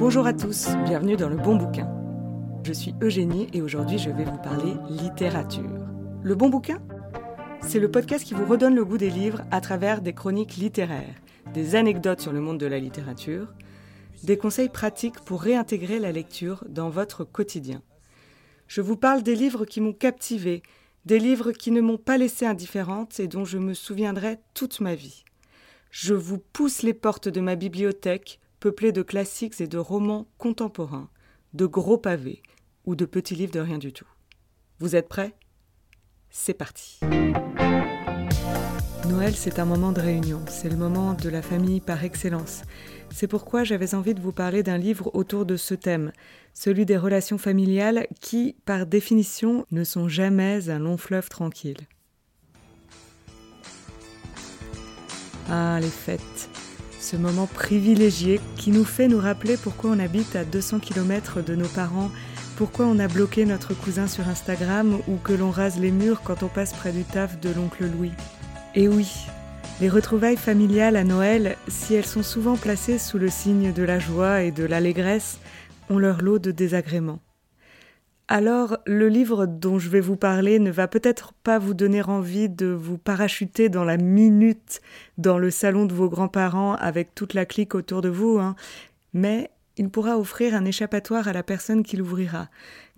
Bonjour à tous, bienvenue dans le bon bouquin. Je suis Eugénie et aujourd'hui je vais vous parler littérature. Le bon bouquin? C'est le podcast qui vous redonne le goût des livres à travers des chroniques littéraires, des anecdotes sur le monde de la littérature, des conseils pratiques pour réintégrer la lecture dans votre quotidien. Je vous parle des livres qui m'ont captivé, des livres qui ne m'ont pas laissé indifférente et dont je me souviendrai toute ma vie. Je vous pousse les portes de ma bibliothèque, peuplée de classiques et de romans contemporains, de gros pavés ou de petits livres de rien du tout. Vous êtes prêts? C'est parti. Noël, c'est un moment de réunion, c'est le moment de la famille par excellence. C'est pourquoi j'avais envie de vous parler d'un livre autour de ce thème, celui des relations familiales qui, par définition, ne sont jamais un long fleuve tranquille. Ah, les fêtes, ce moment privilégié qui nous fait nous rappeler pourquoi on habite à 200 km de nos parents, pourquoi on a bloqué notre cousin sur Instagram ou que l'on rase les murs quand on passe près du taf de l'oncle Louis. Et oui, les retrouvailles familiales à Noël, si elles sont souvent placées sous le signe de la joie et de l'allégresse, ont leur lot de désagréments. Alors, le livre dont je vais vous parler ne va peut-être pas vous donner envie de vous parachuter dans la minute dans le salon de vos grands-parents avec toute la clique autour de vous, hein, mais il pourra offrir un échappatoire à la personne qui l'ouvrira.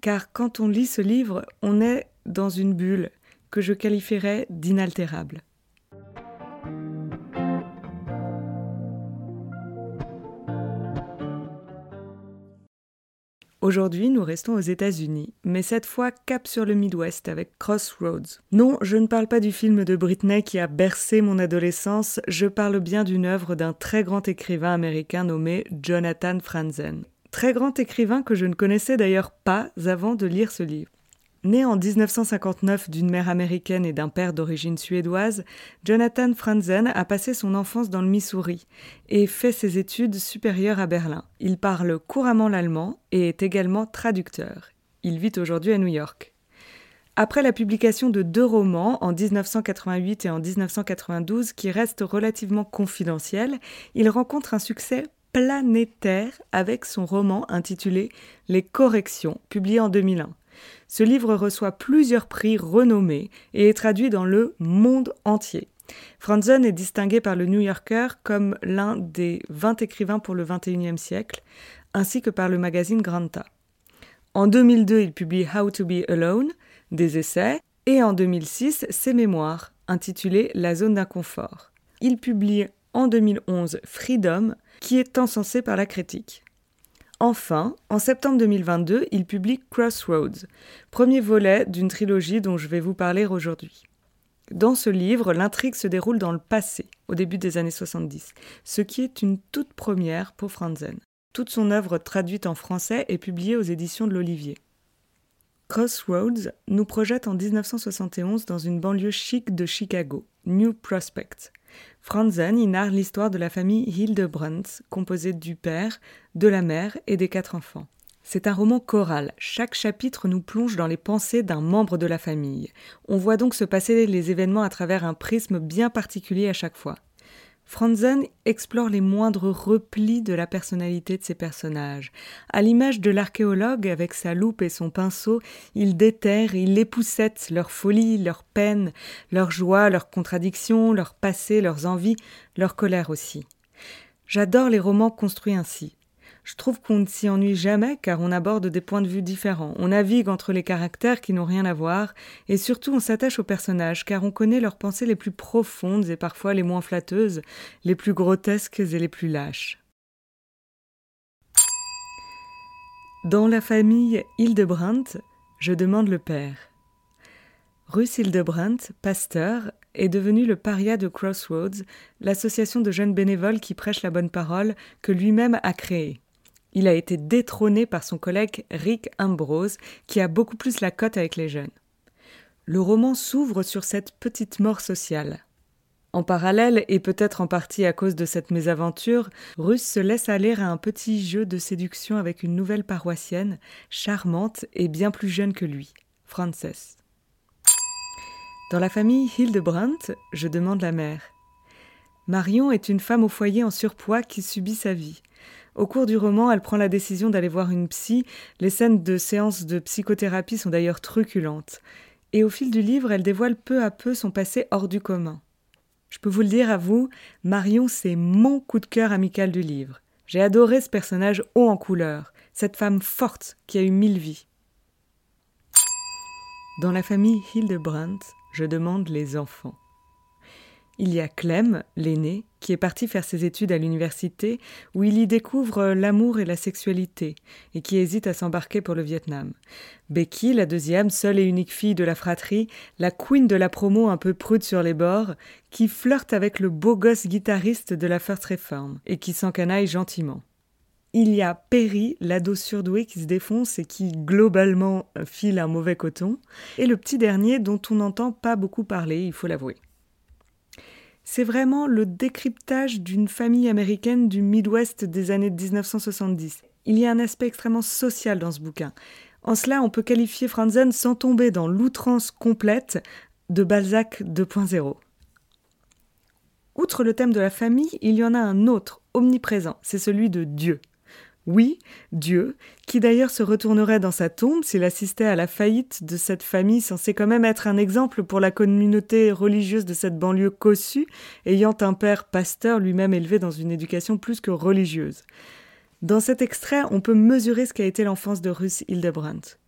Car quand on lit ce livre, on est dans une bulle que je qualifierais d'inaltérable. Aujourd'hui, nous restons aux États-Unis, mais cette fois cap sur le Midwest avec Crossroads. Non, je ne parle pas du film de Britney qui a bercé mon adolescence, je parle bien d'une œuvre d'un très grand écrivain américain nommé Jonathan Franzen. Très grand écrivain que je ne connaissais d'ailleurs pas avant de lire ce livre. Né en 1959 d'une mère américaine et d'un père d'origine suédoise, Jonathan Franzen a passé son enfance dans le Missouri et fait ses études supérieures à Berlin. Il parle couramment l'allemand et est également traducteur. Il vit aujourd'hui à New York. Après la publication de deux romans en 1988 et en 1992 qui restent relativement confidentiels, il rencontre un succès planétaire avec son roman intitulé Les Corrections, publié en 2001. Ce livre reçoit plusieurs prix renommés et est traduit dans le monde entier. Franzen est distingué par le New Yorker comme l'un des 20 écrivains pour le XXIe siècle, ainsi que par le magazine Granta. En 2002, il publie How to Be Alone, des essais, et en 2006, ses mémoires, intitulés La zone d'inconfort. Il publie en 2011 Freedom, qui est encensé par la critique. Enfin, en septembre 2022, il publie Crossroads, premier volet d'une trilogie dont je vais vous parler aujourd'hui. Dans ce livre, l'intrigue se déroule dans le passé, au début des années 70, ce qui est une toute première pour Franzen. Toute son œuvre traduite en français est publiée aux éditions de l'Olivier. Crossroads nous projette en 1971 dans une banlieue chic de Chicago, New Prospect. Franzen y narre l'histoire de la famille Hildebrandt, composée du père, de la mère et des quatre enfants. C'est un roman choral. Chaque chapitre nous plonge dans les pensées d'un membre de la famille. On voit donc se passer les événements à travers un prisme bien particulier à chaque fois. Franzen explore les moindres replis de la personnalité de ses personnages. À l'image de l'archéologue avec sa loupe et son pinceau, il déterre, il époussette leurs folies, leurs peines, leurs joies, leurs contradictions, leurs passés, leurs envies, leur colère aussi. J'adore les romans construits ainsi. Je trouve qu'on ne s'y ennuie jamais car on aborde des points de vue différents, on navigue entre les caractères qui n'ont rien à voir, et surtout on s'attache aux personnages car on connaît leurs pensées les plus profondes et parfois les moins flatteuses, les plus grotesques et les plus lâches. Dans la famille Hildebrandt, je demande le père. Russ Hildebrandt, pasteur, est devenu le paria de Crossroads, l'association de jeunes bénévoles qui prêchent la bonne parole que lui-même a créée. Il a été détrôné par son collègue Rick Ambrose, qui a beaucoup plus la cote avec les jeunes. Le roman s'ouvre sur cette petite mort sociale. En parallèle, et peut-être en partie à cause de cette mésaventure, Russ se laisse aller à un petit jeu de séduction avec une nouvelle paroissienne, charmante et bien plus jeune que lui, Frances. Dans la famille Hildebrandt, je demande la mère. Marion est une femme au foyer en surpoids qui subit sa vie. Au cours du roman, elle prend la décision d'aller voir une psy. Les scènes de séances de psychothérapie sont d'ailleurs truculentes. Et au fil du livre, elle dévoile peu à peu son passé hors du commun. Je peux vous le dire à vous, Marion, c'est mon coup de cœur amical du livre. J'ai adoré ce personnage haut en couleur, cette femme forte qui a eu mille vies. Dans la famille Hildebrandt, je demande les enfants. Il y a Clem, l'aîné, qui est parti faire ses études à l'université, où il y découvre l'amour et la sexualité, et qui hésite à s'embarquer pour le Vietnam. Becky, la deuxième, seule et unique fille de la fratrie, la queen de la promo un peu prude sur les bords, qui flirte avec le beau gosse guitariste de la First Reform, et qui s'encanaille gentiment. Il y a Perry, l'ado surdoué qui se défonce et qui globalement file un mauvais coton, et le petit dernier dont on n'entend pas beaucoup parler, il faut l'avouer c'est vraiment le décryptage d'une famille américaine du Midwest des années 1970. Il y a un aspect extrêmement social dans ce bouquin. En cela, on peut qualifier Franzen sans tomber dans l'outrance complète de Balzac 2.0. Outre le thème de la famille, il y en a un autre, omniprésent, c'est celui de Dieu. Oui, Dieu, qui d'ailleurs se retournerait dans sa tombe s'il assistait à la faillite de cette famille censée quand même être un exemple pour la communauté religieuse de cette banlieue cossue, ayant un père pasteur lui-même élevé dans une éducation plus que religieuse. Dans cet extrait, on peut mesurer ce qu'a été l'enfance de Ruth Hildebrandt.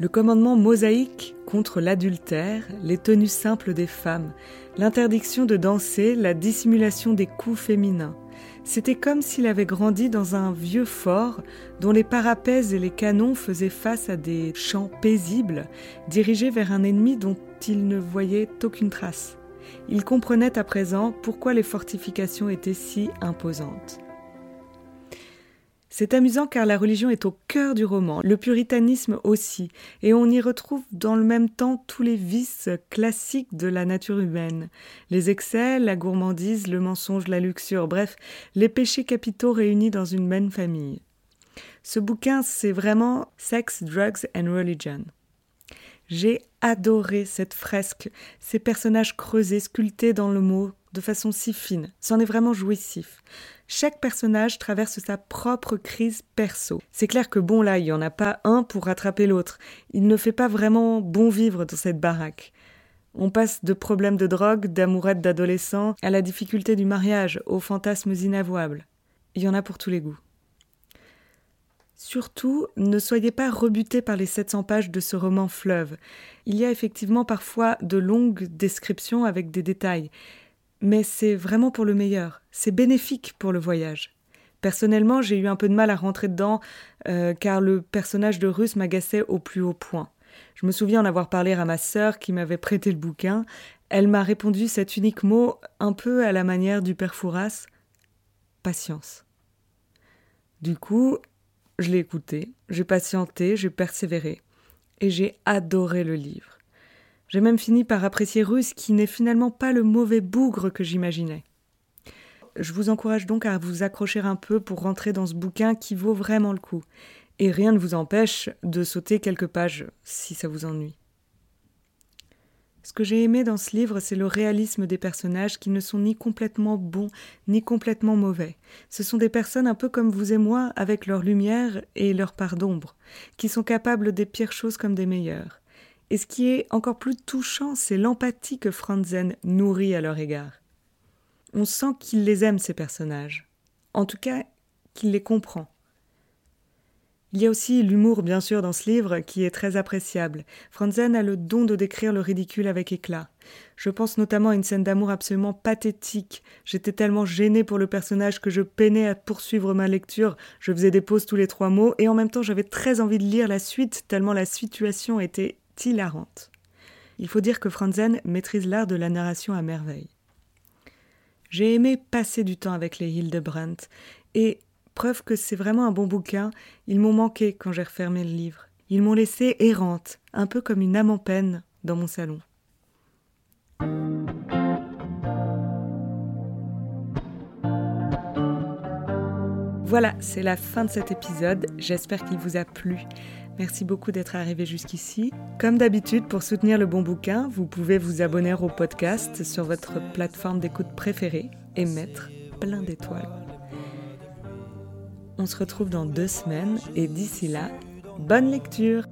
Le commandement mosaïque contre l'adultère, les tenues simples des femmes, l'interdiction de danser, la dissimulation des coups féminins, c'était comme s'il avait grandi dans un vieux fort dont les parapets et les canons faisaient face à des champs paisibles, dirigés vers un ennemi dont il ne voyait aucune trace. Il comprenait à présent pourquoi les fortifications étaient si imposantes. C'est amusant car la religion est au cœur du roman, le puritanisme aussi, et on y retrouve dans le même temps tous les vices classiques de la nature humaine. Les excès, la gourmandise, le mensonge, la luxure, bref, les péchés capitaux réunis dans une même famille. Ce bouquin, c'est vraiment Sex, Drugs and Religion. J'ai adoré cette fresque, ces personnages creusés, sculptés dans le mot, de façon si fine. C'en est vraiment jouissif. Chaque personnage traverse sa propre crise perso. C'est clair que bon là, il n'y en a pas un pour rattraper l'autre. Il ne fait pas vraiment bon vivre dans cette baraque. On passe de problèmes de drogue, d'amourette d'adolescents, à la difficulté du mariage, aux fantasmes inavouables. Il y en a pour tous les goûts. Surtout, ne soyez pas rebutés par les 700 pages de ce roman fleuve. Il y a effectivement parfois de longues descriptions avec des détails, mais c'est vraiment pour le meilleur. C'est bénéfique pour le voyage. Personnellement, j'ai eu un peu de mal à rentrer dedans euh, car le personnage de Russe m'agaçait au plus haut point. Je me souviens en avoir parlé à ma sœur qui m'avait prêté le bouquin. Elle m'a répondu cet unique mot un peu à la manière du père Fouras patience. Du coup, je l'ai écouté, j'ai patienté, j'ai persévéré et j'ai adoré le livre. J'ai même fini par apprécier Russe qui n'est finalement pas le mauvais bougre que j'imaginais. Je vous encourage donc à vous accrocher un peu pour rentrer dans ce bouquin qui vaut vraiment le coup. Et rien ne vous empêche de sauter quelques pages si ça vous ennuie. Ce que j'ai aimé dans ce livre, c'est le réalisme des personnages qui ne sont ni complètement bons ni complètement mauvais. Ce sont des personnes un peu comme vous et moi, avec leur lumière et leur part d'ombre, qui sont capables des pires choses comme des meilleures. Et ce qui est encore plus touchant, c'est l'empathie que Franzen nourrit à leur égard. On sent qu'il les aime, ces personnages. En tout cas, qu'il les comprend. Il y a aussi l'humour, bien sûr, dans ce livre, qui est très appréciable. Franzen a le don de décrire le ridicule avec éclat. Je pense notamment à une scène d'amour absolument pathétique. J'étais tellement gênée pour le personnage que je peinais à poursuivre ma lecture. Je faisais des pauses tous les trois mots, et en même temps j'avais très envie de lire la suite, tellement la situation était hilarante. Il faut dire que Franzen maîtrise l'art de la narration à merveille. J'ai aimé passer du temps avec les Hildebrandt, et, preuve que c'est vraiment un bon bouquin, ils m'ont manqué quand j'ai refermé le livre. Ils m'ont laissé errante, un peu comme une âme en peine, dans mon salon. Voilà, c'est la fin de cet épisode. J'espère qu'il vous a plu. Merci beaucoup d'être arrivé jusqu'ici. Comme d'habitude, pour soutenir le bon bouquin, vous pouvez vous abonner au podcast sur votre plateforme d'écoute préférée et mettre plein d'étoiles. On se retrouve dans deux semaines et d'ici là, bonne lecture